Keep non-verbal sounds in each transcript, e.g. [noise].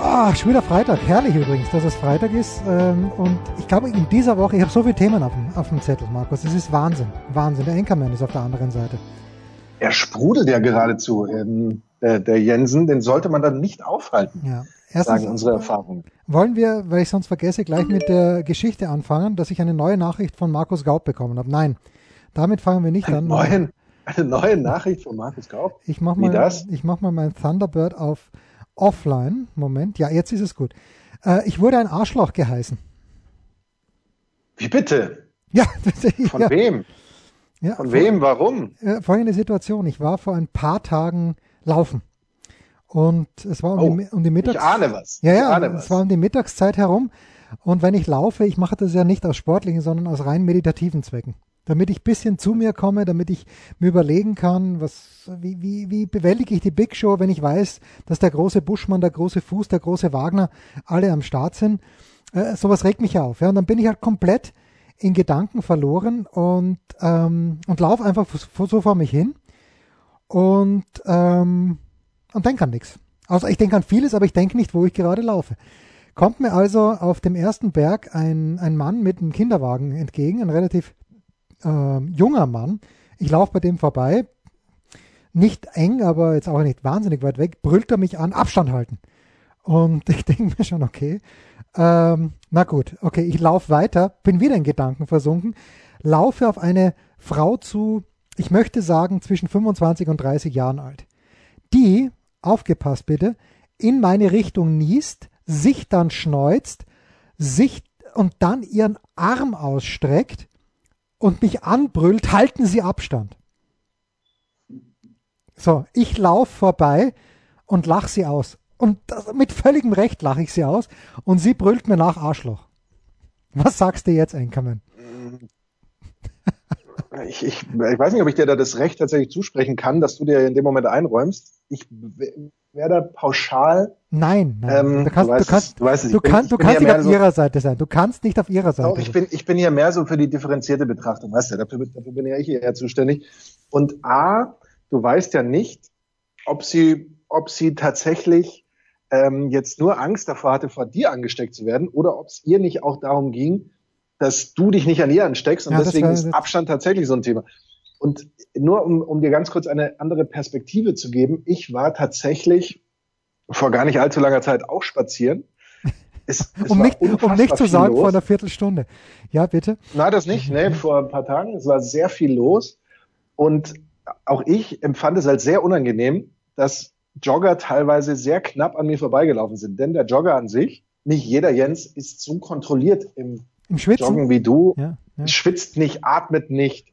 Ah, schon wieder Freitag. Herrlich übrigens, dass es Freitag ist. Ähm, und ich glaube, in dieser Woche, ich habe so viele Themen auf dem, auf dem Zettel, Markus. Das ist Wahnsinn. Wahnsinn. Der Enkermann ist auf der anderen Seite. Er sprudelt ja geradezu. Ähm, der, der Jensen, den sollte man dann nicht aufhalten. Ja. Erstens, sagen unsere Erfahrungen. Wollen wir, weil ich sonst vergesse, gleich mit der Geschichte anfangen, dass ich eine neue Nachricht von Markus Gaub bekommen habe? Nein, damit fangen wir nicht an. neue, eine neue Nachricht von Markus Gaub. Ich mach Wie mal, das? ich mach mal mein Thunderbird auf Offline. Moment, ja, jetzt ist es gut. Äh, ich wurde ein Arschloch geheißen. Wie bitte? Ja, [laughs] Von ja, wem? ja, Von wem? Warum? äh, folgende Situation. Ich war vor ein paar Tagen laufen. Und es war um, Oh, die, um die Mittags... Ich ahne was. Ja, ja, es was. war um die Mittagszeit herum. Und wenn ich laufe, ich mache das ja nicht aus sportlichen, sondern aus rein meditativen Zwecken. Damit ich bisschen zu mir komme, damit ich mir überlegen kann, was, wie, wie, wie bewältige ich die Big Show, wenn ich weiß, dass der große Buschmann, der große Fuß, der große Wagner alle am Start sind. Äh, sowas regt mich auf. Ja, und dann bin ich halt komplett in Gedanken verloren und, ähm, und laufe einfach so so vor mich hin und, ähm, und denke an nichts. Also ich denke an vieles, aber ich denke nicht, wo ich gerade laufe. Kommt mir also auf dem ersten Berg ein, ein Mann mit einem Kinderwagen entgegen, ein relativ ähm, junger Mann. Ich laufe bei dem vorbei, nicht eng, aber jetzt auch nicht wahnsinnig weit weg, brüllt er mich an, Abstand halten. Und [laughs] ich denke mir schon, okay, ähm, na gut, okay, ich laufe weiter, bin wieder in Gedanken versunken, laufe auf eine Frau zu, ich möchte sagen, zwischen 25 und 30 Jahren alt, die, aufgepasst bitte, in meine Richtung niest, sich dann schneuzt, sich und dann ihren Arm ausstreckt und mich anbrüllt, halten Sie Abstand. So, ich laufe vorbei und lach sie aus. Und das, mit völligem Recht lache ich sie aus und sie brüllt mir nach Arschloch. Was sagst du jetzt, Enkermann? Ich, ich, ich weiß nicht, ob ich dir da das Recht tatsächlich zusprechen kann, dass du dir in dem Moment einräumst. Ich wäre da pauschal. Nein, nein. Ähm, du kannst, du weißt du kannst, es, du weißt es, du ich bin- kannst, ich du bin kannst ja nicht auf so- ihrer Seite sein. Du kannst nicht auf ihrer Seite Doch, ich sein. bin, ich bin hier mehr so für die differenzierte Betrachtung, weißt du, dafür, dafür bin ja ich eher zuständig. Und A, du weißt ja nicht, ob sie, ob sie tatsächlich ähm, jetzt nur Angst davor hatte, vor dir angesteckt zu werden, oder ob es ihr nicht auch darum ging, dass du dich nicht an ihr ansteckst und Ja, deswegen ist Abstand tatsächlich so ein Thema. Und nur um, um dir ganz kurz eine andere Perspektive zu geben, ich war tatsächlich vor gar nicht allzu langer Zeit auch spazieren. [laughs] Es, es um nicht, um nicht zu sagen los. vor einer Viertelstunde. Ja, bitte. Nein, das nicht. Nee, vor ein paar Tagen. Es war sehr viel los. Und auch ich empfand es als sehr unangenehm, dass Jogger teilweise sehr knapp an mir vorbeigelaufen sind. Denn der Jogger an sich, nicht jeder Jens, ist so kontrolliert im Im Schwitzen. Joggen wie du. Ja, ja. Schwitzt nicht, atmet nicht,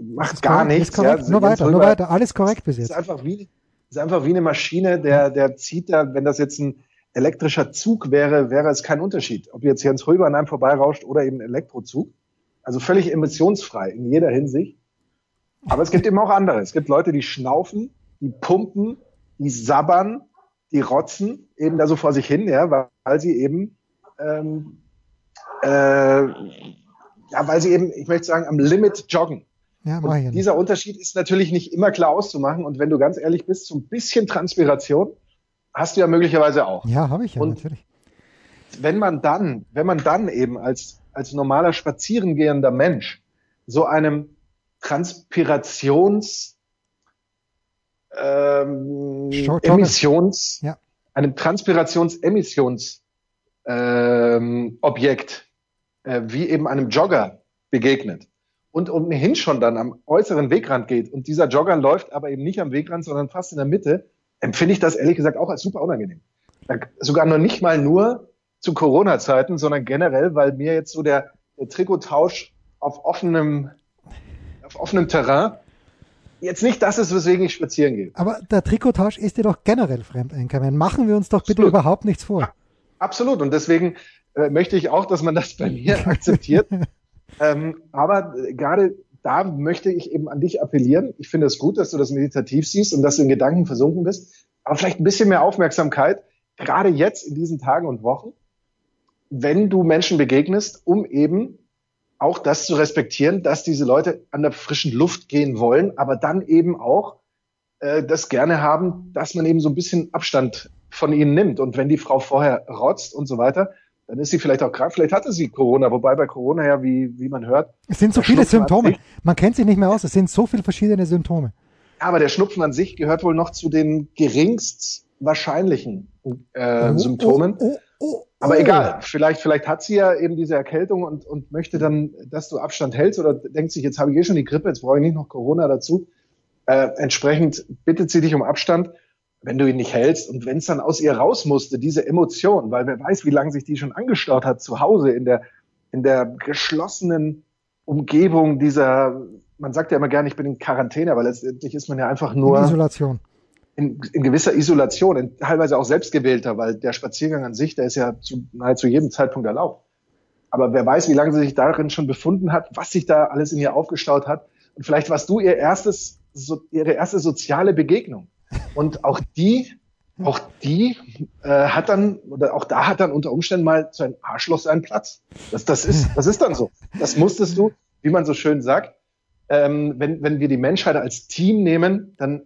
macht Ist gar korrekt, nichts. Ist. Ja, nur weiter, nur Röber weiter. Alles korrekt bis ist jetzt. einfach wie, ist einfach wie eine Maschine, der, der zieht da, wenn das jetzt ein elektrischer Zug wäre, wäre es kein Unterschied. Ob jetzt Jens Röber an einem vorbeirauscht oder eben ein Elektrozug. Also völlig emissionsfrei in jeder Hinsicht. Aber es gibt eben auch andere. Es gibt Leute, die schnaufen, die pumpen, die sabbern, die rotzen eben da so vor sich hin, ja, weil, weil sie eben, ähm, äh, ja, weil sie eben, ich möchte sagen, am Limit joggen. Ja, Und dieser Unterschied ist natürlich nicht immer klar auszumachen. Und wenn du ganz ehrlich bist, so ein bisschen Transpiration hast du ja möglicherweise auch. Ja, habe ich ja, Und- natürlich. Wenn man dann, wenn man dann eben als, als normaler spazierengehender Mensch so einem Transpirations, ähm. Emissions, Ja. einem Transpirationsemissions, ähm, Objekt, äh, wie eben einem Jogger begegnet und ohnehin schon dann am äußeren Wegrand geht und dieser Jogger läuft aber eben nicht am Wegrand, sondern fast in der Mitte, empfinde ich das ehrlich gesagt auch als super unangenehm. Da- Sogar noch nicht mal nur zu Corona-Zeiten, sondern generell, weil mir jetzt so der, der Trikottausch auf offenem, auf offenem Terrain jetzt nicht das ist, weswegen ich spazieren gehe. Aber der Trikottausch ist dir doch generell fremd, Enkermann. Machen wir uns doch bitte Absolut. überhaupt nichts vor. Absolut. Und deswegen äh, möchte ich auch, dass man das bei mir [laughs] akzeptiert. ähm, aber gerade da möchte ich eben an dich appellieren. Ich finde es gut, dass du das meditativ siehst und dass du in Gedanken versunken bist. Aber vielleicht ein bisschen mehr Aufmerksamkeit, gerade jetzt in diesen Tagen und Wochen, wenn du Menschen begegnest, um eben auch das zu respektieren, dass diese Leute an der frischen Luft gehen wollen, aber dann eben auch äh, das gerne haben, dass man eben so ein bisschen Abstand von ihnen nimmt. Und wenn die Frau vorher rotzt und so weiter, dann ist sie vielleicht auch krank. Vielleicht hatte sie Corona, wobei bei Corona ja, wie, wie man hört. Es sind so viele Symptome. Man kennt sich nicht mehr aus. Es sind so viele verschiedene Symptome. Ja, aber der Schnupfen an sich gehört wohl noch zu den geringst wahrscheinlichen äh, oh, Symptomen. Oh, oh, aber egal, vielleicht, vielleicht hat sie ja eben diese Erkältung und, und möchte dann, dass du Abstand hältst oder denkt sich, jetzt habe ich eh schon die Grippe, jetzt brauche ich nicht noch Corona dazu. Äh, entsprechend bittet sie dich um Abstand wenn du ihn nicht hältst und wenn es dann aus ihr raus musste, diese Emotion, weil wer weiß, wie lange sich die schon angestaut hat zu Hause in der, in der geschlossenen Umgebung dieser, man sagt ja immer gerne, ich bin in Quarantäne, aber letztendlich ist man ja einfach nur. In Isolation. In, in gewisser Isolation, in, teilweise auch selbstgewählter, weil der Spaziergang an sich, der ist ja zu, nahezu jedem Zeitpunkt erlaubt. Aber wer weiß, wie lange sie sich darin schon befunden hat, was sich da alles in ihr aufgestaut hat. Und vielleicht warst du ihr erstes, so, ihre erste soziale Begegnung. Und auch die, auch die äh, hat dann, oder auch da hat dann unter Umständen mal so ein Arschloch seinen Platz. Das, das, ist, das ist dann so. Das musstest du, wie man so schön sagt, ähm, wenn, wenn wir die Menschheit als Team nehmen, dann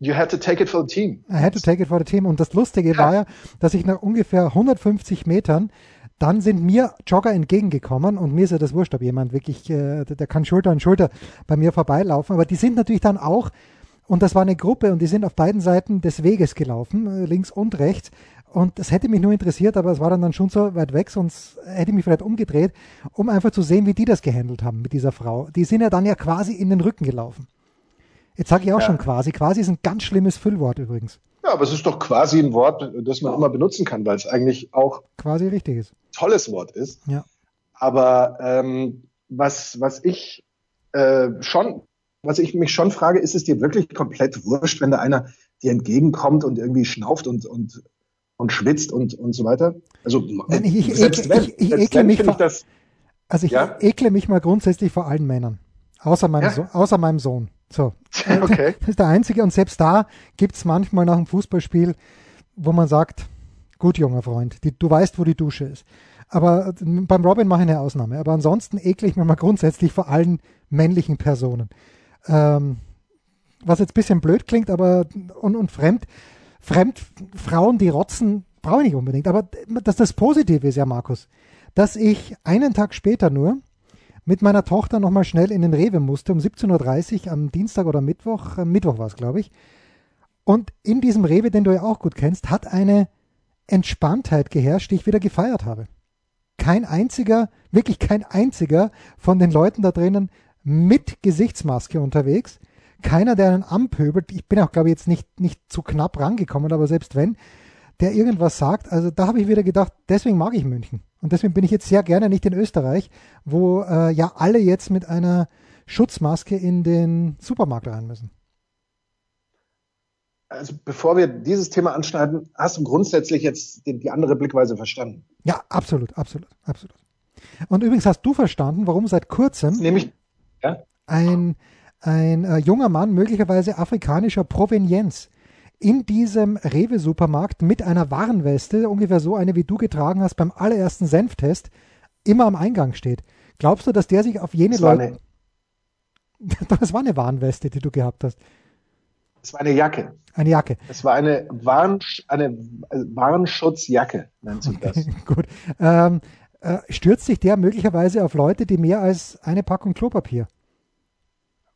you had to take it for the team. I had to take it for the team. Und das Lustige ja. war ja, dass ich nach ungefähr 150 Metern dann sind mir Jogger entgegengekommen und mir ist ja das wurscht, ob jemand wirklich, äh, der kann Schulter an Schulter bei mir vorbeilaufen, aber die sind natürlich dann auch und das war eine Gruppe und die sind auf beiden Seiten des Weges gelaufen, äh, links und rechts. Und das hätte mich nur interessiert, aber es war dann, dann schon so weit weg, sonst hätte ich mich vielleicht umgedreht, um einfach zu sehen, wie die das gehandelt haben mit dieser Frau. Die sind ja dann ja quasi in den Rücken gelaufen. Jetzt sage ich auch ja. schon quasi. Quasi ist ein ganz schlimmes Füllwort übrigens. Ja, aber es ist doch quasi ein Wort, das man immer benutzen kann, weil es eigentlich auch quasi richtig ist. Tolles Wort ist. Ja. Aber ähm, was, was ich äh, schon was ich mich schon frage, ist es dir wirklich komplett wurscht, wenn da einer dir entgegenkommt und irgendwie schnauft und, und, und schwitzt und, und so weiter? Also, Nein, ich, ich, selbst wenn, ich, ich ekle mich vor, das, also ich ja? ekle mich mal grundsätzlich vor allen Männern. Außer meinem, ja? so außer meinem Sohn. So. [laughs] Okay. Das ist der einzige. Und selbst da gibt's manchmal nach einem Fußballspiel, wo man sagt, gut, junger Freund, die, du weißt, wo die Dusche ist. Aber beim Robin mache ich eine Ausnahme. Aber ansonsten ekle ich mich mal grundsätzlich vor allen männlichen Personen ähm, was jetzt ein bisschen blöd klingt, aber und, und fremd, fremd Frauen, die rotzen, brauche ich nicht unbedingt. Aber dass das Positive ist ja, Markus, dass ich einen Tag später nur mit meiner Tochter nochmal schnell in den Rewe musste, um 17.30 Uhr am Dienstag oder Mittwoch, äh, Mittwoch war es, glaube ich. Und in diesem Rewe, den du ja auch gut kennst, hat eine Entspanntheit geherrscht, die ich wieder gefeiert habe. Kein einziger, wirklich kein einziger von den Leuten da drinnen mit Gesichtsmaske unterwegs. Keiner, der einen anpöbelt. Ich bin auch, glaube ich, jetzt nicht, nicht zu knapp rangekommen, aber selbst wenn, der irgendwas sagt, also da habe ich wieder gedacht, deswegen mag ich München. Und deswegen bin ich jetzt sehr gerne nicht in Österreich, wo äh, ja alle jetzt mit einer Schutzmaske in den Supermarkt rein müssen. Also bevor wir dieses Thema anschneiden, hast du grundsätzlich jetzt die, die andere Blickweise verstanden? Ja, absolut, absolut, absolut. Und übrigens hast du verstanden, warum seit kurzem. Nämlich? Ein, ein äh, junger Mann, möglicherweise afrikanischer Provenienz, in diesem Rewe-Supermarkt mit einer Warnweste, ungefähr so eine, wie du getragen hast beim allerersten Senftest, immer am Eingang steht. Glaubst du, dass der sich auf jene Leute. [laughs] Das war eine Warnweste, die du gehabt hast. Das war eine Jacke. Eine Jacke. Das war eine, Warn, eine Warnschutzjacke, nennt sich das. [laughs] gut. Ähm, äh, stürzt sich der möglicherweise auf Leute, die mehr als eine Packung Klopapier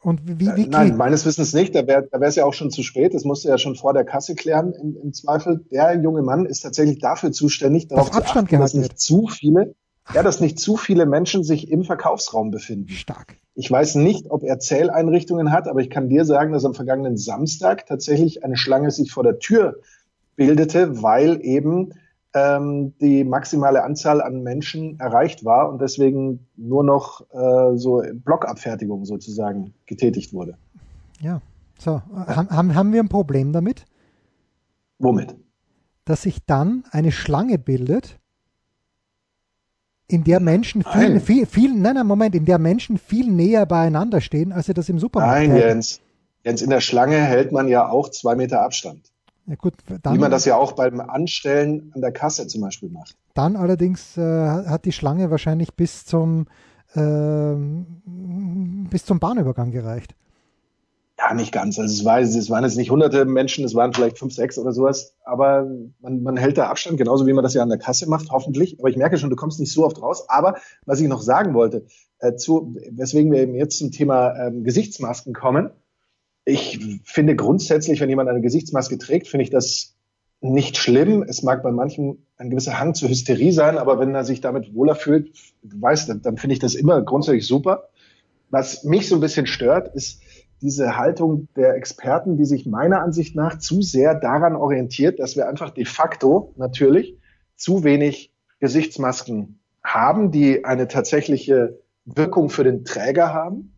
und wie, wie äh, Nein, meines Wissens nicht. Da wäre es ja auch schon zu spät. Das musste ja schon vor der Kasse klären im, im Zweifel. Der junge Mann ist tatsächlich dafür zuständig, darauf zu Abstand achten, dass nicht zu viele, ja, dass nicht zu viele Menschen sich im Verkaufsraum befinden. Stark. Ich weiß nicht, ob er Zähleinrichtungen hat, aber ich kann dir sagen, dass am vergangenen Samstag tatsächlich eine Schlange sich vor der Tür bildete, weil eben ähm, die maximale Anzahl an Menschen erreicht war und deswegen nur noch äh, so Blockabfertigung sozusagen getätigt wurde. Ja, so. Haben, haben wir ein Problem damit? Womit? Dass sich dann eine Schlange bildet in der Menschen viel, nein. viel, viel, nein, nein, Moment, in der Menschen viel näher beieinander stehen, als sie das im Supermarkt Nein. Jens. Jens, in der Schlange hält man ja auch zwei Meter Abstand. Ja, gut, dann, Wie man das ja auch beim Anstellen an der Kasse zum Beispiel macht. Dann allerdings äh, hat die Schlange wahrscheinlich bis zum, äh, bis zum Bahnübergang gereicht. Ja, nicht ganz. Also es, war, es waren jetzt nicht hunderte Menschen, es waren vielleicht fünf, sechs oder sowas. Aber man, man hält da Abstand, genauso wie man das ja an der Kasse macht, hoffentlich. Aber ich merke schon, du kommst nicht so oft raus. Aber was ich noch sagen wollte, äh, zu, weswegen wir eben jetzt zum Thema ähm, Gesichtsmasken kommen. Ich finde grundsätzlich, wenn jemand eine Gesichtsmaske trägt, finde ich das nicht schlimm. Es mag bei manchen ein gewisser Hang zur Hysterie sein, aber wenn er sich damit wohler fühlt, weiß, dann, dann finde ich das immer grundsätzlich super. Was mich so ein bisschen stört, ist, diese Haltung der Experten, die sich meiner Ansicht nach zu sehr daran orientiert, dass wir einfach de facto natürlich zu wenig Gesichtsmasken haben, die eine tatsächliche Wirkung für den Träger haben.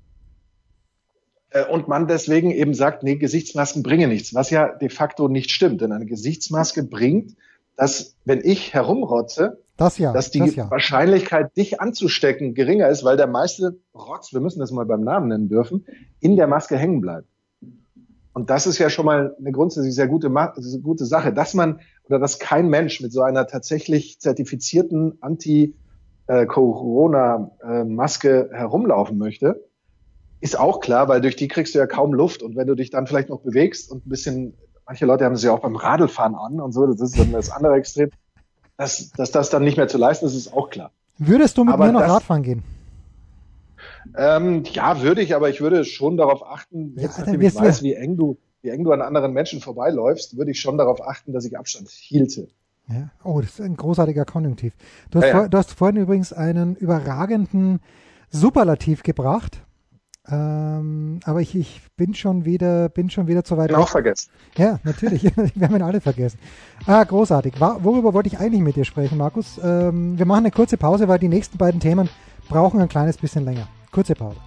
Äh, und man deswegen eben sagt, nee, Gesichtsmasken bringen nichts, was ja de facto nicht stimmt. Denn eine Gesichtsmaske bringt, dass wenn ich herumrotze, das ja, dass die das ja. Wahrscheinlichkeit, dich anzustecken, geringer ist, weil der meiste Rotz, wir müssen das mal beim Namen nennen dürfen, in der Maske hängen bleibt. Und das ist ja schon mal eine grundsätzlich sehr gute, gute Sache, dass man oder dass kein Mensch mit so einer tatsächlich zertifizierten Anti-Corona-Maske herumlaufen möchte, ist auch klar, weil durch die kriegst du ja kaum Luft. Und wenn du dich dann vielleicht noch bewegst und ein bisschen, manche Leute haben es ja auch beim Radlfahren an und so, das ist dann das andere Extrem dass, dass das dann nicht mehr zu leisten ist, ist auch klar. Würdest du mit aber mir noch das, Radfahren gehen? Ähm, ja, würde ich, aber ich würde schon darauf achten, jetzt ja, nachdem ich weiß, wie eng du, wie eng du an anderen Menschen vorbeiläufst, würde ich schon darauf achten, dass ich Abstand hielte. Ja. Oh, das ist ein großartiger Konjunktiv. Du hast, ja, vor, du hast vorhin übrigens einen überragenden Superlativ gebracht. Ähm, aber ich, ich bin schon wieder, bin schon wieder zu weit. Auch vergessen. Ja, natürlich. [laughs] wir haben ihn alle vergessen. Ah, großartig. Worüber wollte ich eigentlich mit dir sprechen, Markus? Ähm, wir machen eine kurze Pause, weil die nächsten beiden Themen brauchen ein kleines bisschen länger. Kurze Pause.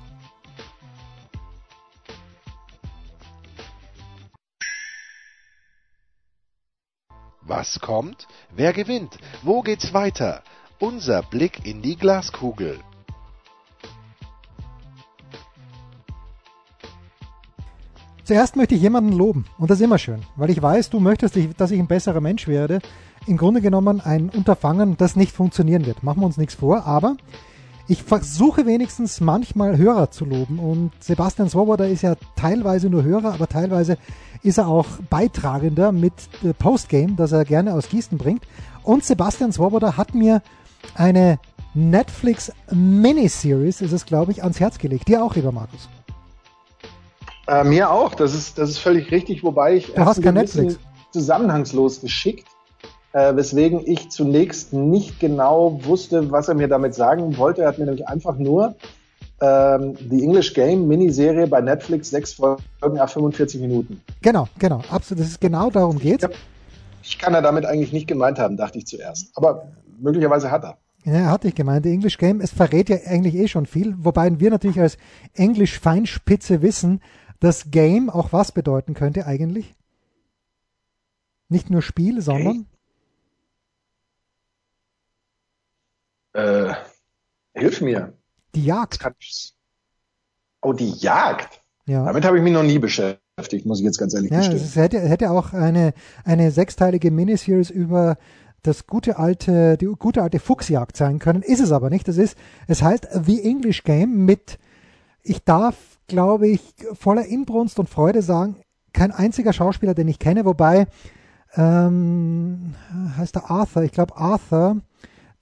Was kommt? Wer gewinnt? Wo geht's weiter? Unser Blick in die Glaskugel. Zuerst möchte ich jemanden loben und das ist immer schön, weil ich weiß, du möchtest, dass ich ein besserer Mensch werde. Im Grunde genommen ein Unterfangen, das nicht funktionieren wird. Machen wir uns nichts vor, aber ich versuche wenigstens manchmal Hörer zu loben und Sebastian Swoboda ist ja teilweise nur Hörer, aber teilweise ist er auch Beitragender mit Postgame, das er gerne aus Gießen bringt. Und Sebastian Swoboda hat mir eine Netflix Miniseries, ist es glaube ich, ans Herz gelegt. Dir auch, lieber Markus. Äh, mir auch, das ist, das ist völlig richtig, wobei ich du hast kein Netflix. zusammenhangslos geschickt, äh, weswegen ich zunächst nicht genau wusste, was er mir damit sagen wollte. Er hat mir nämlich einfach nur ähm, die English Game Miniserie bei Netflix, sechs Folgen, ja, 45 Minuten. Genau, genau, absolut. Das ist genau darum geht. Ich kann er damit eigentlich nicht gemeint haben, dachte ich zuerst. Aber möglicherweise hat er. Ja, hatte ich gemeint. Die English Game, es verrät ja eigentlich eh schon viel, wobei wir natürlich als Englisch-Feinspitze wissen, das Game auch was bedeuten könnte eigentlich? Nicht nur Spiel, sondern? Äh, hilf mir. Die Jagd. Oh, die Jagd. Ja. Damit habe ich mich noch nie beschäftigt, muss ich jetzt ganz ehrlich ja, gestehen. Es hätte, hätte auch eine, eine sechsteilige Miniseries über das gute alte, die gute alte Fuchsjagd sein können. Ist es aber nicht. Das ist, es heißt The English Game mit, ich darf glaube ich, voller Inbrunst und Freude sagen, kein einziger Schauspieler, den ich kenne, wobei ähm, heißt er Arthur, ich glaube Arthur,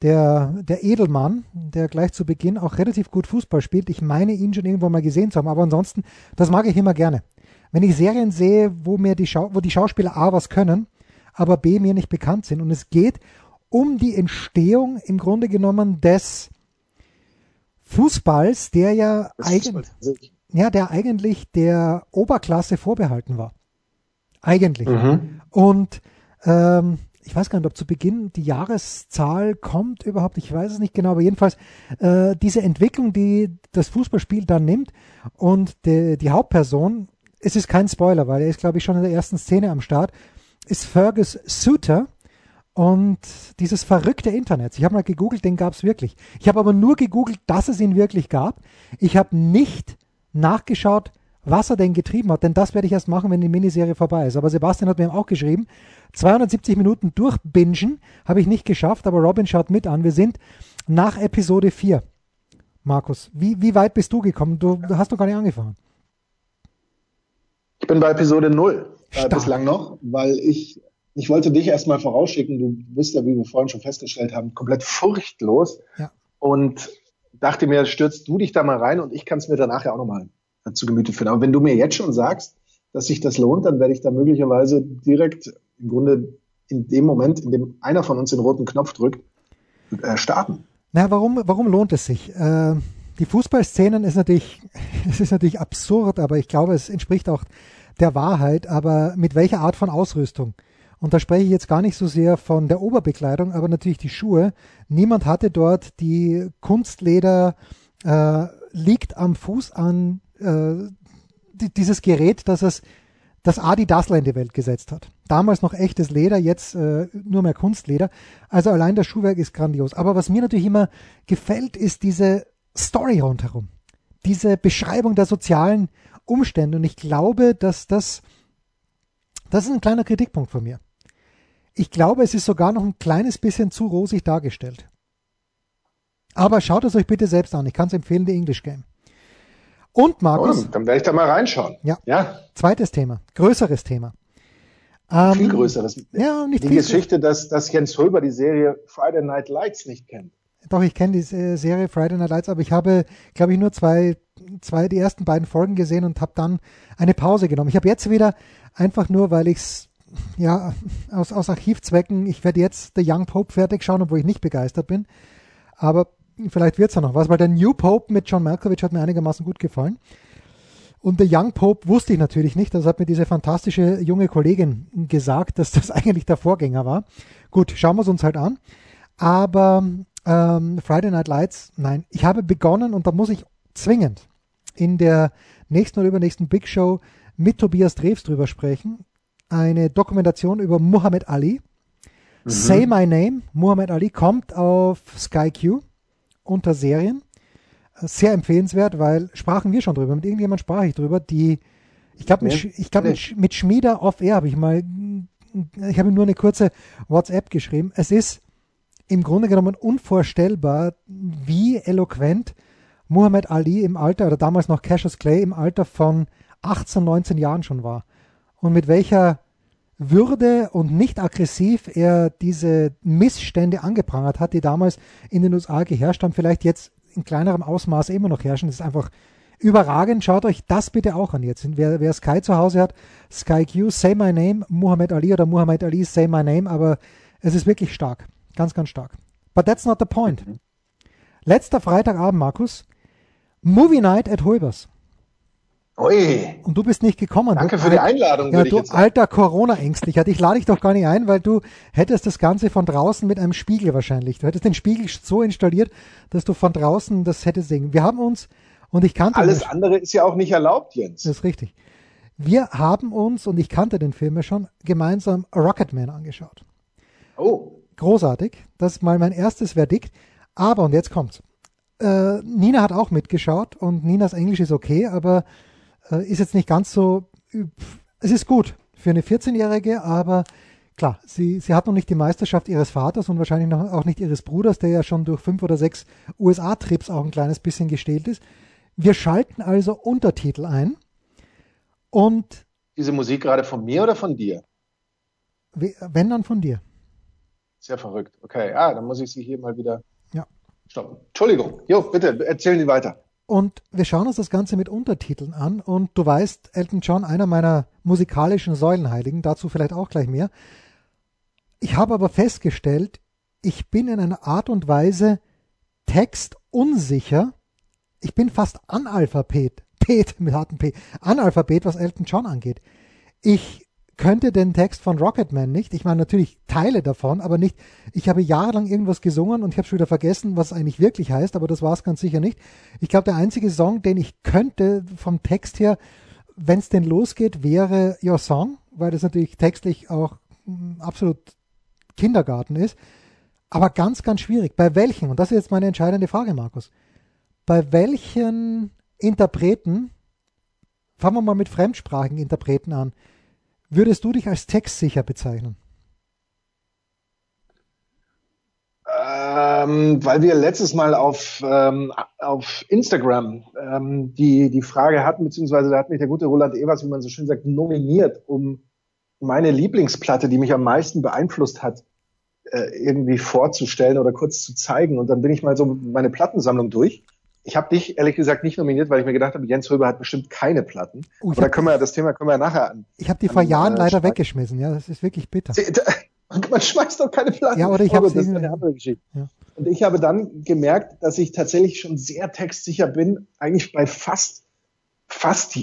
der, der Edelmann, der gleich zu Beginn auch relativ gut Fußball spielt. Ich meine ihn schon irgendwo mal gesehen zu haben, aber ansonsten, das mag ich immer gerne. Wenn ich Serien sehe, wo mir die, Schau wo die Schauspieler A was können, aber B mir nicht bekannt sind und es geht um die Entstehung im Grunde genommen des Fußballs, der ja eigentlich ja, der eigentlich der Oberklasse vorbehalten war. Eigentlich. Mhm. Und ähm, ich weiß gar nicht, ob zu Beginn die Jahreszahl kommt überhaupt, ich weiß es nicht genau, aber jedenfalls äh, diese Entwicklung, die das Fußballspiel dann nimmt und die, die Hauptperson, es ist kein Spoiler, weil er ist, glaube ich, schon in der ersten Szene am Start, ist Fergus Suter Und dieses verrückte Internet, ich habe mal gegoogelt, den gab es wirklich. Ich habe aber nur gegoogelt, dass es ihn wirklich gab. Ich habe nicht nachgeschaut, was er denn getrieben hat, denn das werde ich erst machen, wenn die Miniserie vorbei ist. Aber Sebastian hat mir auch geschrieben, 270 Minuten durchbingen habe ich nicht geschafft, aber Robin schaut mit an. Wir sind nach Episode 4. Markus, wie, wie weit bist du gekommen? Du, du hast doch gar nicht angefangen. Ich bin bei Episode 0 äh, bislang noch, weil ich, ich wollte dich erstmal vorausschicken. Du bist ja, wie wir vorhin schon festgestellt haben, komplett furchtlos. Ja. Und dachte mir, stürzt du dich da mal rein und ich kann es mir danach ja auch nochmal zu Gemüte führen. Aber wenn du mir jetzt schon sagst, dass sich das lohnt, dann werde ich da möglicherweise direkt im Grunde in dem Moment, in dem einer von uns den roten Knopf drückt, äh, starten. Na, warum, warum lohnt es sich? Äh, die Fußballszenen ist natürlich, [laughs] es ist natürlich absurd, aber ich glaube, es entspricht auch der Wahrheit. Aber mit welcher Art von Ausrüstung? Und da spreche ich jetzt gar nicht so sehr von der Oberbekleidung, aber natürlich die Schuhe. Niemand hatte dort die Kunstleder äh, liegt am Fuß an äh, dieses Gerät, das es das Adi Dassler in die Welt gesetzt hat. Damals noch echtes Leder, jetzt äh, nur mehr Kunstleder. Also allein das Schuhwerk ist grandios. Aber was mir natürlich immer gefällt, ist diese Story rundherum. Diese Beschreibung der sozialen Umstände. Und ich glaube, dass das, das ist ein kleiner Kritikpunkt von mir. Ich glaube, es ist sogar noch ein kleines bisschen zu rosig dargestellt. Aber schaut es euch bitte selbst an. Ich kann es empfehlen, The English Game. Und Markus. Oh, dann werde ich da mal reinschauen. Ja. ja. Zweites Thema, größeres Thema. Ähm, viel größeres. Ja, nicht die viel Geschichte, dass, dass Jens Hulber die Serie Friday Night Lights nicht kennt. Doch, ich kenne die Serie Friday Night Lights, aber ich habe, glaube ich, nur zwei, zwei, die ersten beiden Folgen gesehen und habe dann eine Pause genommen. Ich habe jetzt wieder einfach nur, weil ich es ja aus, aus Archivzwecken, ich werde jetzt The Young Pope fertig schauen, obwohl ich nicht begeistert bin. Aber vielleicht wird es ja noch was, weil der New Pope mit John Malkovich hat mir einigermaßen gut gefallen. Und der Young Pope wusste ich natürlich nicht. Das hat mir diese fantastische junge Kollegin gesagt, dass das [laughs] eigentlich der Vorgänger war. Gut, schauen wir es uns halt an. Aber ähm, Friday Night Lights, nein. Ich habe begonnen und da muss ich zwingend in der nächsten oder übernächsten Big Show mit Tobias Drews drüber sprechen. Eine Dokumentation über Muhammad Ali. Mhm. Say My Name, Muhammad Ali, kommt auf Sky Q unter Serien. Sehr empfehlenswert, weil sprachen wir schon drüber. Mit irgendjemand sprach ich drüber, die, ich glaube, mit, ich glaub, mit, mit Schmieder off-air habe ich mal, ich habe nur eine kurze WhatsApp geschrieben. Es ist im Grunde genommen unvorstellbar, wie eloquent Muhammad Ali im Alter, oder damals noch Cassius Clay im Alter von 18, 19 Jahren schon war. Und mit welcher würde und nicht aggressiv er diese Missstände angeprangert hat, die damals in den USA geherrscht haben, vielleicht jetzt in kleinerem Ausmaß immer noch herrschen. Das ist einfach überragend. Schaut euch das bitte auch an jetzt. Wer, wer Sky zu Hause hat, Sky Q, Say My Name, Muhammad Ali oder Muhammad Ali, Say My Name, aber es ist wirklich stark. Ganz, ganz stark. But that's not the point. Mhm. Letzter Freitagabend, Markus. Movie Night at Holbers. Ui. Und du bist nicht gekommen. Danke für die Einladung. Ja, du alter Corona-Ängstlicher. Dich lade ich doch gar nicht ein, weil du hättest das Ganze von draußen mit einem Spiegel wahrscheinlich. Du hättest den Spiegel so installiert, dass du von draußen das hättest sehen. Wir haben uns, und ich kannte Alles andere ist ja auch nicht erlaubt, Jens. Das ist richtig. Wir haben uns, und ich kannte den Film ja schon, gemeinsam Rocketman angeschaut. Oh. Großartig. Das ist mal mein erstes Verdikt. Aber, und jetzt kommt's. Äh, Nina hat auch mitgeschaut und Ninas Englisch ist okay, aber ist jetzt nicht ganz so, es ist gut für eine 14-Jährige, aber klar, sie, sie hat noch nicht die Meisterschaft ihres Vaters und wahrscheinlich noch, auch nicht ihres Bruders, der ja schon durch fünf oder sechs USA-Trips auch ein kleines bisschen gestählt ist. Wir schalten also Untertitel ein und. Diese Musik gerade von mir oder von dir? Wenn dann von dir. Sehr verrückt. Okay, ah, dann muss ich sie hier mal wieder ja. stoppen. Entschuldigung. Jo, bitte, erzählen Sie weiter. Und wir schauen uns das Ganze mit Untertiteln an. Und du weißt, Elton John, einer meiner musikalischen Säulenheiligen, dazu vielleicht auch gleich mehr. Ich habe aber festgestellt, ich bin in einer Art und Weise textunsicher. Ich bin fast Analphabet, Pet mit harten P, Analphabet, was Elton John angeht. Ich könnte den Text von Rocketman nicht. Ich meine natürlich Teile davon, aber nicht. Ich habe jahrelang irgendwas gesungen und ich habe schon wieder vergessen, was eigentlich wirklich heißt, aber das war es ganz sicher nicht. Ich glaube, der einzige Song, den ich könnte vom Text her, wenn es denn losgeht, wäre Your Song, weil das natürlich textlich auch hm, absolut Kindergarten ist. Aber ganz, ganz schwierig. Bei welchen, und das ist jetzt meine entscheidende Frage, Markus, bei welchen Interpreten, fangen wir mal mit fremdsprachigen Interpreten an, würdest du dich als textsicher bezeichnen? Ähm, weil wir letztes Mal auf, ähm, auf Instagram ähm, die, die Frage hatten, beziehungsweise da hat mich der gute Roland Evers, wie man so schön sagt, nominiert, um meine Lieblingsplatte, die mich am meisten beeinflusst hat, äh, irgendwie vorzustellen oder kurz zu zeigen. Und dann bin ich mal so meine Plattensammlung durch. Ich habe dich ehrlich gesagt nicht nominiert, weil ich mir gedacht habe, Jens Röber hat bestimmt keine Platten. Uh, Aber da können wir das Thema können wir ja nachher an. Ich habe die vor Jahren äh, leider weggeschmissen. Ja, das ist wirklich bitter. [laughs] Man schmeißt doch keine Platten. Ja, oder ich habe das ist eine andere Geschichte. Ja. Und ich habe dann gemerkt, dass ich tatsächlich schon sehr textsicher bin, eigentlich bei fast, fast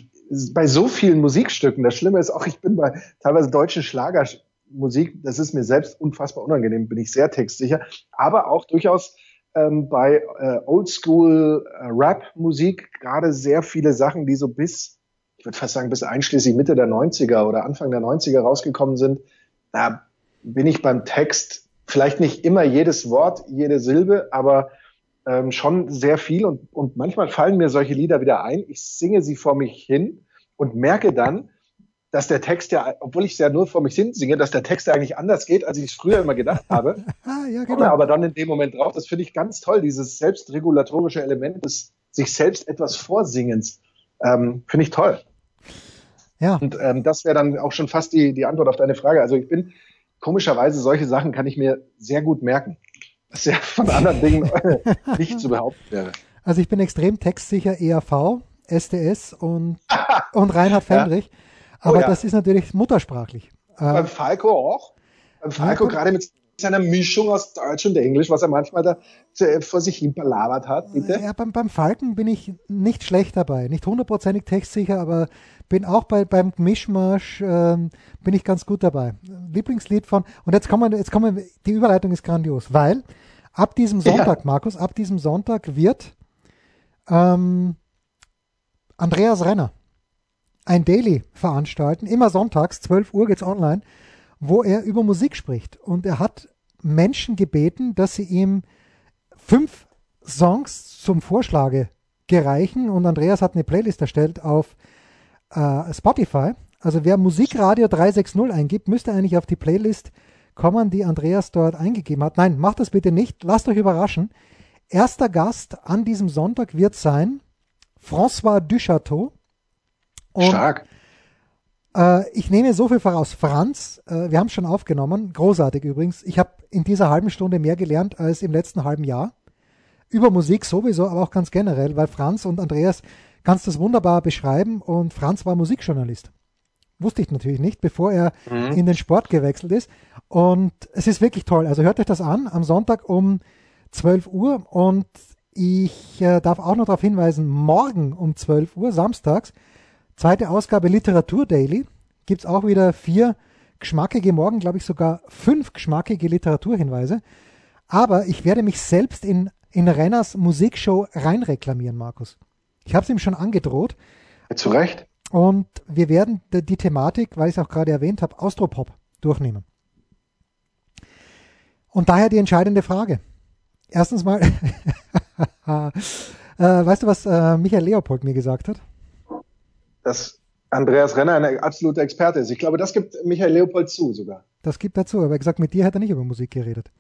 bei so vielen Musikstücken. Das Schlimme ist auch, ich bin bei teilweise deutschen Schlagermusik, das ist mir selbst unfassbar unangenehm, bin ich sehr textsicher, aber auch durchaus ähm, bei äh, Oldschool äh, gerade sehr viele Sachen, die so bis, ich würde fast sagen, bis einschließlich Mitte der 90er oder Anfang der 90er rausgekommen sind. Da bin ich beim Text vielleicht nicht immer jedes Wort, jede Silbe, aber ähm, schon sehr viel und, und manchmal fallen mir solche Lieder wieder ein. Ich singe sie vor mich hin und merke dann, dass der Text ja, obwohl ich es ja nur vor mich hin singe, dass der Text ja eigentlich anders geht, als ich es früher immer gedacht [laughs] habe. ah, ja, genau. aber dann in dem Moment drauf. Das finde ich ganz toll, dieses selbstregulatorische Element des sich selbst etwas Vorsingens. Ähm, finde ich toll. Ja. Und ähm, das wäre dann auch schon fast die, die Antwort auf deine Frage. Also ich bin komischerweise solche Sachen kann ich mir sehr gut merken. Was ja von anderen Dingen [laughs] nicht zu behaupten wäre. Also ich bin extrem textsicher ERV, SDS und, [laughs] und Reinhard Fendrich. Ja. Aber oh ja. das ist natürlich muttersprachlich. Beim äh, Falco auch. Beim Falco ja, gerade mit seiner Mischung aus Deutsch und Englisch, was er manchmal da vor sich hin palabert hat, bitte. Ja, beim, beim Falken bin ich nicht schlecht dabei. Nicht hundertprozentig textsicher, aber bin auch bei, beim Mischmasch, ähm, bin ich ganz gut dabei. Lieblingslied von, und jetzt kommen wir, jetzt kommen wir, die Überleitung ist grandios, weil ab diesem Sonntag, ja. Markus, ab diesem Sonntag wird ähm, Andreas Renner ein Daily veranstalten, immer sonntags, 12 Uhr geht's online, wo er über Musik spricht. Und er hat Menschen gebeten, dass sie ihm fünf Songs zum Vorschlage gereichen. Und Andreas hat eine Playlist erstellt auf äh, Spotify. Also wer Musikradio 360 eingibt, müsste eigentlich auf die Playlist kommen, die Andreas dort eingegeben hat. Nein, macht das bitte nicht. Lasst euch überraschen. Erster Gast an diesem Sonntag wird sein François Duchateau. Und, Stark. Äh, ich nehme so viel voraus. Franz, äh, wir haben es schon aufgenommen. Großartig übrigens. Ich habe in dieser halben Stunde mehr gelernt als im letzten halben Jahr. Über Musik sowieso, aber auch ganz generell, weil Franz und Andreas kannst das wunderbar beschreiben und Franz war Musikjournalist. Wusste ich natürlich nicht, bevor er mhm. in den Sport gewechselt ist. Und es ist wirklich toll. Also hört euch das an am Sonntag um 12 Uhr und ich äh, darf auch noch darauf hinweisen, morgen um 12 Uhr, samstags, zweite Ausgabe Literatur Daily, gibt es auch wieder vier geschmackige, morgen glaube ich sogar fünf geschmackige Literaturhinweise. Aber ich werde mich selbst in, in Renners Musikshow reinreklamieren, Markus. Ich habe es ihm schon angedroht. Zu Recht. Und wir werden die, die Thematik, weil ich es auch gerade erwähnt habe, Austropop durchnehmen. Und daher die entscheidende Frage. Erstens mal, [laughs] äh, weißt du, was äh, Michael Leopold mir gesagt hat? Dass Andreas Renner ein absoluter Experte ist. Ich glaube, das gibt Michael Leopold zu sogar. Das gibt dazu, aber er gesagt, mit dir hat er nicht über Musik geredet.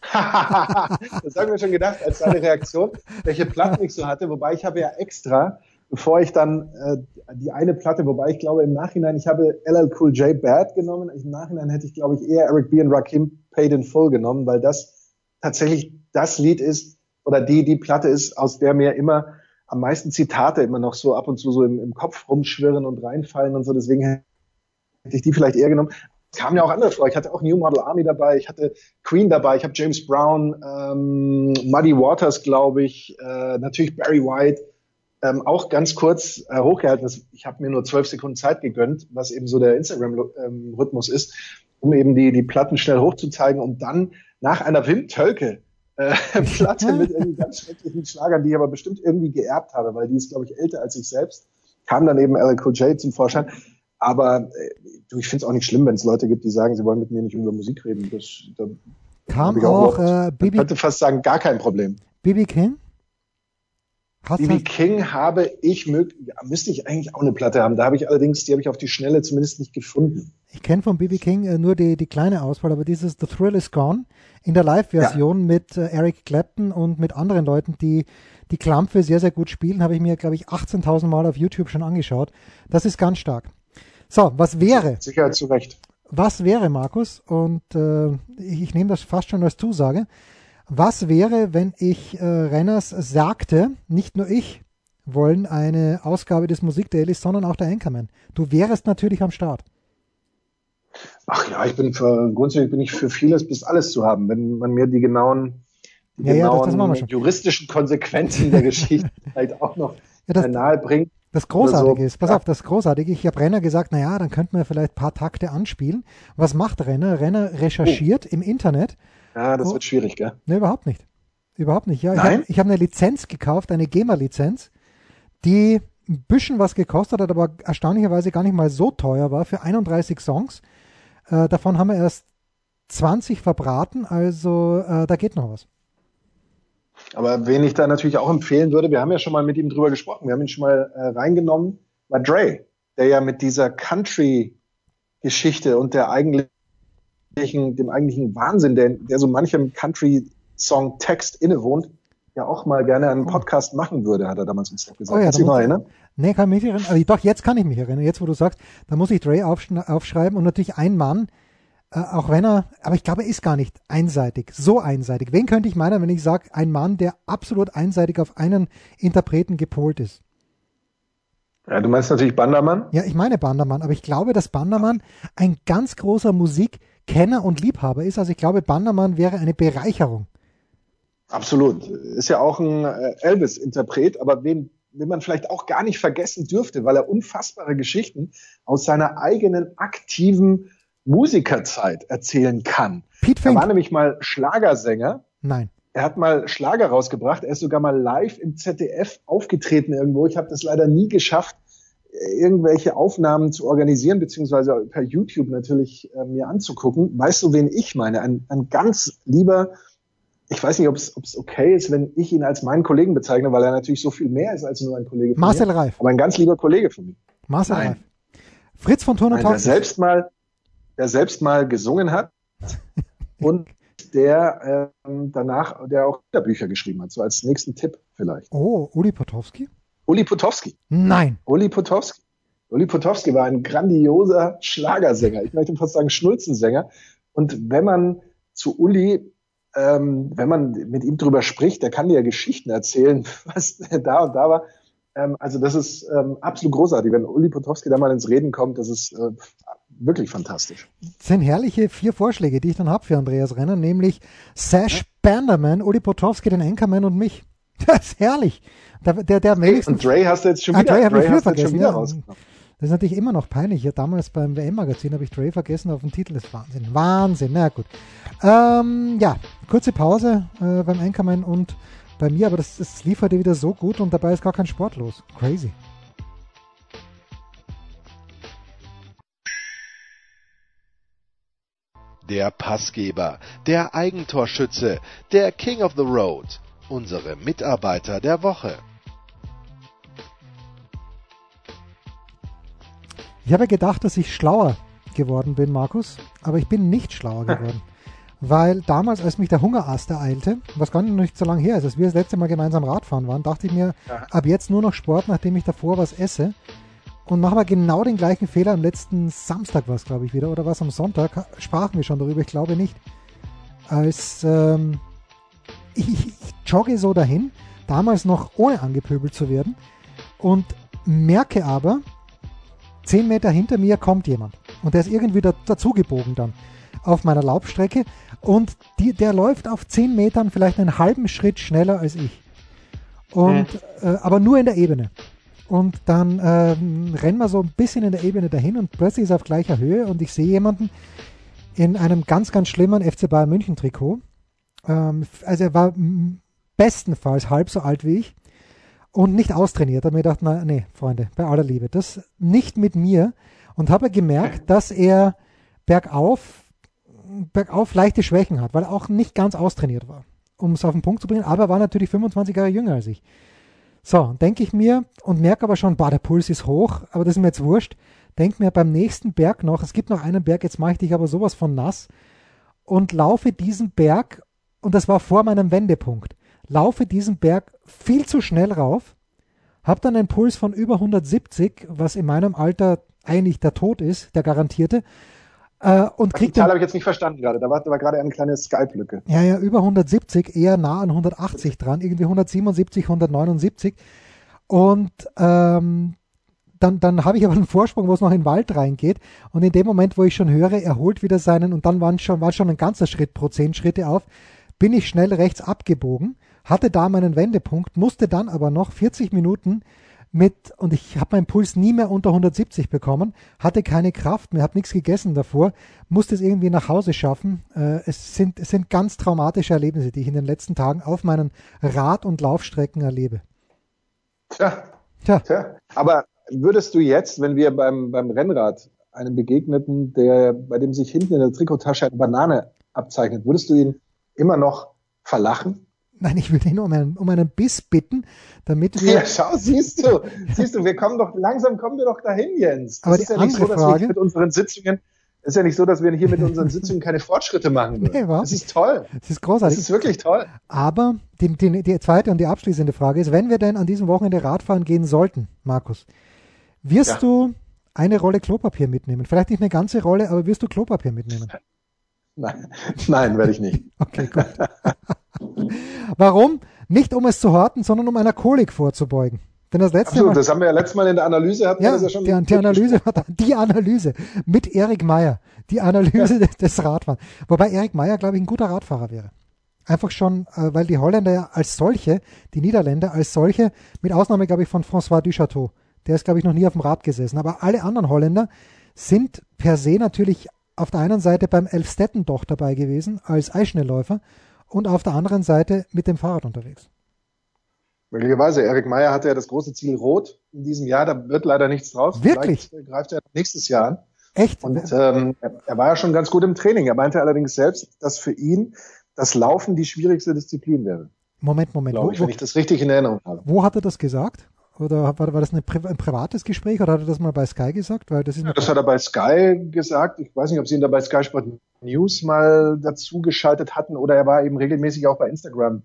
[laughs] das haben wir schon gedacht als seine Reaktion, welche Platten ich so hatte. Wobei ich habe ja extra, bevor ich dann äh, die eine Platte, wobei ich glaube im Nachhinein, ich habe LL Cool J Bad genommen. Im Nachhinein hätte ich glaube ich eher Eric B. und Rakim Paid in Full genommen, weil das tatsächlich das Lied ist oder die die Platte ist, aus der mir immer am meisten Zitate immer noch so ab und zu so im, im Kopf rumschwirren und reinfallen und so. Deswegen hätte ich die vielleicht eher genommen kamen ja auch andere vor. Ich hatte auch New Model Army dabei, ich hatte Queen dabei, ich habe James Brown, ähm, Muddy Waters, glaube ich, äh, natürlich Barry White, ähm, auch ganz kurz äh, hochgehalten. Ich habe mir nur zwölf Sekunden Zeit gegönnt, was eben so der Instagram-Rhythmus ist, um eben die, die Platten schnell hochzuzeigen, um dann nach einer Wim Tölke äh, [laughs] Platte mit irgendwie ganz schrecklichen Schlagern, die ich aber bestimmt irgendwie geerbt habe, weil die ist, glaube ich, älter als ich selbst, kam dann eben Cool J zum Vorschein Aber äh, du, ich finde es auch nicht schlimm, wenn es Leute gibt, die sagen, sie wollen mit mir nicht über Musik reden. Das, da Kam ich auch, überhaupt- äh, Bibi, Ich könnte fast sagen, gar kein Problem. Bibi King? Hast BB du, King habe ich müsste ich eigentlich auch eine Platte haben. Da habe ich allerdings, die habe ich auf die Schnelle zumindest nicht gefunden. Ich kenne von Bibi King äh, nur die, die kleine Auswahl, aber dieses The Thrill is Gone in der Live-Version mit äh, Eric Clapton und mit anderen Leuten, die die Klampfe sehr, sehr gut spielen, habe ich mir, glaube ich, 18.000 Mal auf YouTube schon angeschaut. Das ist ganz stark. So, was wäre? Sicher zu Recht. Was wäre, Markus, und äh, ich, ich nehme das fast schon als Zusage, was wäre, wenn ich äh, Renners sagte, nicht nur ich wollen eine Ausgabe des Musikdailies, sondern auch der Anchorman. Du wärest natürlich am Start. Ach ja, ich bin für, grundsätzlich bin ich für vieles bis alles zu haben, wenn man mir die genauen, die Ja, ja, das- genauen das wir schon. juristischen Konsequenzen der [laughs] Geschichte halt auch noch Ja, das- nahe bringt. Das Großartige so. ist, pass Ja. auf, das Großartige, ich habe Renner gesagt, naja, dann könnten wir vielleicht ein paar Takte anspielen. Was macht Renner? Renner recherchiert Oh. im Internet. Ja, das Oh. wird schwierig, gell? Ne, überhaupt nicht. Überhaupt nicht. Ja, ich Nein? habe ich hab eine Lizenz gekauft, eine GEMA-Lizenz, die ein bisschen was gekostet hat, aber erstaunlicherweise gar nicht mal so teuer war für 31 Songs. Äh, davon haben wir erst 20 verbraten, also äh, da geht noch was. Aber wen ich da natürlich auch empfehlen würde, wir haben ja schon mal mit ihm drüber gesprochen, wir haben ihn schon mal äh, reingenommen, war Dre, der ja mit dieser Country-Geschichte und der eigentlichen, dem eigentlichen Wahnsinn, der, der so manchem Country-Song-Text innewohnt, ja auch mal gerne einen Podcast machen würde, hat er damals uns doch gesagt. Oh ja, Kannst da muss- erinnern? Nee, kann mich nicht erinnern. Also doch, jetzt kann ich mich erinnern. Jetzt, wo du sagst, da muss ich Dre aufschreiben und natürlich ein Mann, äh, auch wenn er, aber ich glaube, er ist gar nicht einseitig, so einseitig. Wen könnte ich meinen, wenn ich sage, ein Mann, der absolut einseitig auf einen Interpreten gepolt ist? Ja, du meinst natürlich Bandermann? Ja, ich meine Bandermann, aber ich glaube, dass Bandermann ein ganz großer Musikkenner und Liebhaber ist. Also ich glaube, Bandermann wäre eine Bereicherung. Absolut. Ist ja auch ein äh, Elvis-Interpret, aber wen, wen man vielleicht auch gar nicht vergessen dürfte, weil er unfassbare Geschichten aus seiner eigenen aktiven Musikerzeit erzählen kann. Pete Er Fink? war nämlich mal Schlagersänger. Nein. Er hat mal Schlager rausgebracht. Er ist sogar mal live im ZDF aufgetreten irgendwo. Ich habe das leider nie geschafft, irgendwelche Aufnahmen zu organisieren, beziehungsweise per YouTube natürlich äh, mir anzugucken. Weißt du, wen ich meine? Ein, ein ganz lieber, ich weiß nicht, ob es okay ist, wenn ich ihn als meinen Kollegen bezeichne, weil er natürlich so viel mehr ist als nur ein Kollege von Marcel mir. Reif. Aber ein ganz lieber Kollege von mir. Marcel Nein. Reif. Fritz von Turn und Nein, der selbst mal, der selbst mal gesungen hat [laughs] und der ähm, danach, der auch Bücher geschrieben hat, so als nächsten Tipp vielleicht. Oh, Uli Potowski? Uli Potowski. Nein. Uli Potowski. Uli Potowski war ein grandioser Schlagersänger. Ich möchte fast sagen Schnulzensänger. Und wenn man zu Uli, ähm, wenn man mit ihm drüber spricht, der kann dir ja Geschichten erzählen, [laughs] was da und da war. Ähm, also das ist ähm, absolut großartig. Wenn Uli Potowski da mal ins Reden kommt, das ist äh, wirklich fantastisch. Das sind herrliche vier Vorschläge, die ich dann habe für Andreas Renner, nämlich Sash Banderman, Uli Potowski, den Anchorman und mich. [laughs] Das ist herrlich. Der, der, der wenigsten Und Dre hast du jetzt schon Ah, wieder, Dre hab ich früher hast du jetzt schon wieder ja. rausgenommen. Das ist natürlich immer noch peinlich. Ja, damals beim WM-Magazin habe ich Dre vergessen auf dem Titel. Das ist Wahnsinn. Wahnsinn. Na gut. Ähm, ja, kurze Pause äh, beim Anchorman und bei mir, aber das, das liefert ja wieder so gut und dabei ist gar kein Sport los. Crazy. Der Passgeber, der Eigentorschütze, der King of the Road, unsere Mitarbeiter der Woche. Ich habe gedacht, dass ich schlauer geworden bin, Markus, aber ich bin nicht schlauer [laughs] geworden. Weil damals, als mich der Hungerast ereilte, was gar nicht so lange her ist, als wir das letzte Mal gemeinsam Radfahren waren, dachte ich mir, ab jetzt nur noch Sport, nachdem ich davor was esse. Und machen wir genau den gleichen Fehler. Am letzten Samstag war es, glaube ich, wieder. Oder was am Sonntag? Sprachen wir schon darüber, ich glaube nicht. Als ähm, ich, ich jogge so dahin, damals noch ohne angepöbelt zu werden. Und merke aber, zehn Meter hinter mir kommt jemand. Und der ist irgendwie da, dazugebogen dann auf meiner Laufstrecke. Und die, der läuft auf zehn Metern vielleicht einen halben Schritt schneller als ich. Und, äh, aber nur in der Ebene. Und dann ähm, rennen wir so ein bisschen in der Ebene dahin und plötzlich ist er auf gleicher Höhe und ich sehe jemanden in einem ganz, ganz schlimmen FC Bayern München Trikot. Ähm, also er war bestenfalls halb so alt wie ich und nicht austrainiert. Da habe ich mir gedacht, na, nee, Freunde, bei aller Liebe, das nicht mit mir. und habe gemerkt, dass er bergauf, bergauf leichte Schwächen hat, weil er auch nicht ganz austrainiert war, um es auf den Punkt zu bringen, aber er war natürlich 25 Jahre jünger als ich. So, denke ich mir und merke aber schon, bah, der Puls ist hoch, aber das ist mir jetzt wurscht. Denk mir beim nächsten Berg noch, es gibt noch einen Berg, jetzt mache ich dich aber sowas von nass und laufe diesen Berg, und das war vor meinem Wendepunkt, laufe diesen Berg viel zu schnell rauf, habe dann einen Puls von über 170, was in meinem Alter eigentlich der Tod ist, der garantierte, äh, und kriegt die Zahl habe ich jetzt nicht verstanden gerade. Da war, da war gerade eine kleine Skype-Lücke. Ja, ja, über 170, eher nah an 180 dran, irgendwie 177, 179. Und ähm, dann, dann habe ich aber einen Vorsprung, wo es noch in den Wald reingeht. Und in dem Moment, wo ich schon höre, er holt wieder seinen, und dann waren schon, war schon ein ganzer Schritt pro zehn Schritte auf, bin ich schnell rechts abgebogen, hatte da meinen Wendepunkt, musste dann aber noch 40 Minuten mit, und ich habe meinen Puls nie mehr unter 170 bekommen, hatte keine Kraft mehr, habe nichts gegessen davor, musste es irgendwie nach Hause schaffen. Äh, es, sind, es sind ganz traumatische Erlebnisse, die ich in den letzten Tagen auf meinen Rad- und Laufstrecken erlebe. Tja. Tja. Tja. Aber würdest du jetzt, wenn wir beim, beim Rennrad einem begegneten, der, bei dem sich hinten in der Trikottasche eine Banane abzeichnet, würdest du ihn immer noch verlachen? Nein, ich würde ihn um einen, um einen Biss bitten, damit wir. Ja, schau, siehst du, siehst du, wir kommen doch, langsam kommen wir doch dahin, Jens. Das Aber ist ja nicht so, dass Frage, wir mit unseren Sitzungen, ist ja nicht so, dass wir hier mit unseren Sitzungen keine Fortschritte machen würden. Nee, das ist toll. Das ist großartig. Das ist wirklich toll. Aber die, die, die zweite und die abschließende Frage ist, wenn wir denn an diesem Wochenende Radfahren gehen sollten, Markus, wirst ja. du eine Rolle Klopapier mitnehmen? Vielleicht nicht eine ganze Rolle, aber wirst du Klopapier mitnehmen? Nein, nein, werde ich nicht. [laughs] okay, gut. [laughs] Warum? Nicht um es zu horten, sondern um einer Kolik vorzubeugen. Denn das letzte Absolut, Mal, das haben wir ja letztes Mal in der Analyse hatten ja, wir das ja schon. Die, die Analyse, [laughs] die Analyse mit Erik Meyer, die Analyse ja. des, Radfahrens. Wobei Erik Meyer, glaube ich, ein guter Radfahrer wäre. Einfach schon, äh, weil die Holländer ja als solche, die Niederländer als solche, mit Ausnahme, glaube ich, von François Duchateau, der ist, glaube ich, noch nie auf dem Rad gesessen, aber alle anderen Holländer sind per se natürlich auf der einen Seite beim Elfstetten doch dabei gewesen als Eisschnellläufer und auf der anderen Seite mit dem Fahrrad unterwegs. Möglicherweise. Erik Meyer hatte ja das große Ziel Rot in diesem Jahr. Da wird leider nichts draus. Wirklich? Vielleicht greift er nächstes Jahr an. Echt? Und ähm, er war ja schon ganz gut im Training. Er meinte allerdings selbst, dass für ihn das Laufen die schwierigste Disziplin wäre. Moment, Moment. Glaube ich, wo, wenn ich das richtig in Erinnerung habe. Wo hat er das gesagt? Oder war, war das eine, ein privates Gespräch oder hat er das mal bei Sky gesagt? Weil das, ist ja, das hat er bei Sky gesagt. Ich weiß nicht, ob sie ihn da bei Sky Sport News mal dazu geschaltet hatten oder er war eben regelmäßig auch bei Instagram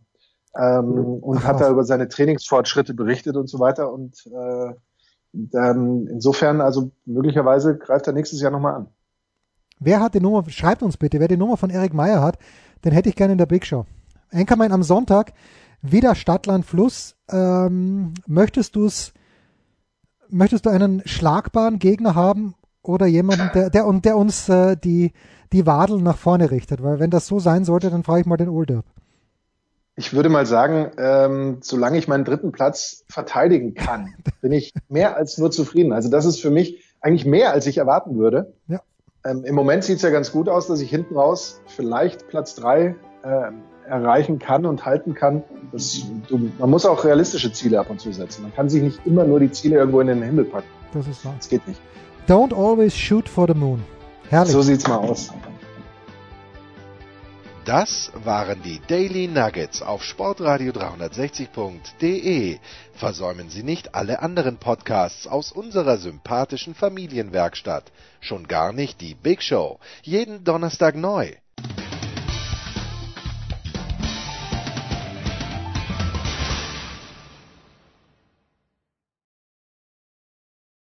ähm, und Ach, hat da über seine Trainingsfortschritte berichtet und so weiter. Und äh, dann insofern, also möglicherweise greift er nächstes Jahr nochmal an. Wer hat die Nummer, schreibt uns bitte, wer die Nummer von Eric Meyer hat, den hätte ich gerne in der Big Show. Enkermann am Sonntag, wieder Stadtland Fluss. Ähm, möchtest du es, möchtest du einen schlagbaren Gegner haben oder jemanden, der, der, der uns äh, die, die Wadeln nach vorne richtet? Weil wenn das so sein sollte, dann frage ich mal den Olderb. Ich würde mal sagen, ähm, solange ich meinen dritten Platz verteidigen kann, [laughs] bin ich mehr als nur zufrieden. Also das ist für mich eigentlich mehr, als ich erwarten würde. Ja. Ähm, Im Moment sieht es ja ganz gut aus, dass ich hinten raus vielleicht Platz drei äh, erreichen kann und halten kann. Das, du, man muss auch realistische Ziele ab und zu setzen. Man kann sich nicht immer nur die Ziele irgendwo in den Himmel packen. Das ist wahr. Das geht nicht. Don't always shoot for the moon. Herrlich. So sieht's mal aus. Das waren die Daily Nuggets auf Sportradio 360.de. Versäumen Sie nicht alle anderen Podcasts aus unserer sympathischen Familienwerkstatt. Schon gar nicht die Big Show. Jeden Donnerstag neu.